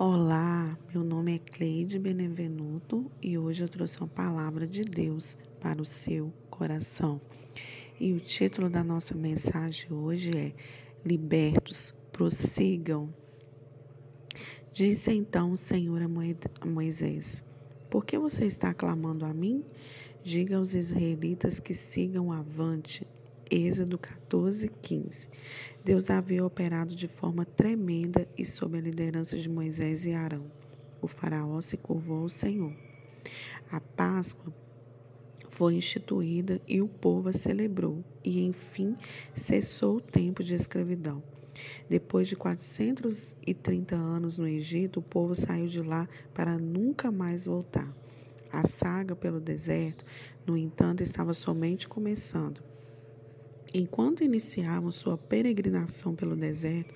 Olá, meu nome é Cleide Benevenuto e hoje eu trouxe uma palavra de Deus para o seu coração. E o título da nossa mensagem hoje é Libertos, prossigam. Disse então o Senhor a Moisés: Por que você está clamando a mim? Diga aos israelitas que sigam avante Êxodo 14, 15. Deus havia operado de forma tremenda e sob a liderança de Moisés e Arão. O faraó se curvou ao Senhor. A Páscoa foi instituída e o povo a celebrou, e enfim cessou o tempo de escravidão. Depois de 430 anos no Egito, o povo saiu de lá para nunca mais voltar. A saga pelo deserto, no entanto, estava somente começando. Enquanto iniciavam sua peregrinação pelo deserto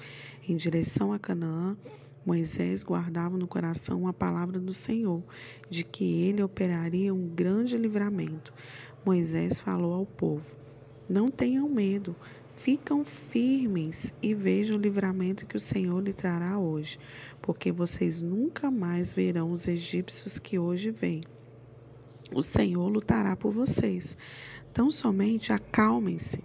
em direção a Canaã, Moisés guardava no coração a palavra do Senhor, de que ele operaria um grande livramento. Moisés falou ao povo: Não tenham medo, ficam firmes e vejam o livramento que o Senhor lhe trará hoje, porque vocês nunca mais verão os egípcios que hoje vêm. O Senhor lutará por vocês. Tão somente acalmem-se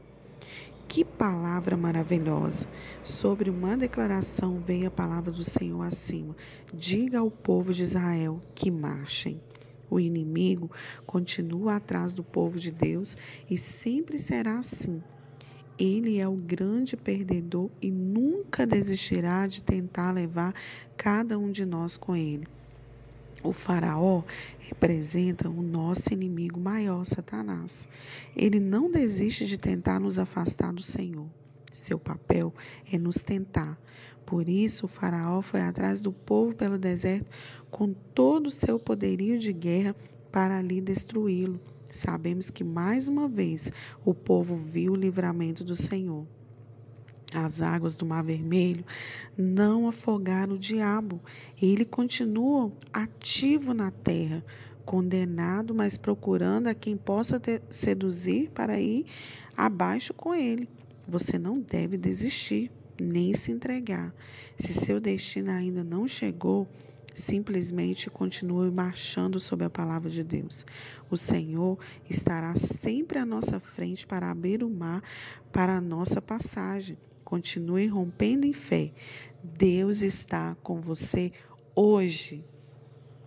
que palavra maravilhosa! Sobre uma declaração veio a palavra do Senhor acima: Diga ao povo de Israel que marchem. O inimigo continua atrás do povo de Deus e sempre será assim. Ele é o grande perdedor e nunca desistirá de tentar levar cada um de nós com ele. O Faraó representa o nosso inimigo maior, Satanás. Ele não desiste de tentar nos afastar do Senhor. Seu papel é nos tentar. Por isso, o Faraó foi atrás do povo pelo deserto com todo o seu poderio de guerra para ali destruí-lo. Sabemos que mais uma vez o povo viu o livramento do Senhor. As águas do Mar Vermelho não afogaram o diabo. Ele continua ativo na terra, condenado, mas procurando a quem possa ter, seduzir para ir abaixo com ele. Você não deve desistir, nem se entregar. Se seu destino ainda não chegou, simplesmente continue marchando sob a palavra de Deus. O Senhor estará sempre à nossa frente para abrir o mar para a nossa passagem. Continue rompendo em fé. Deus está com você hoje.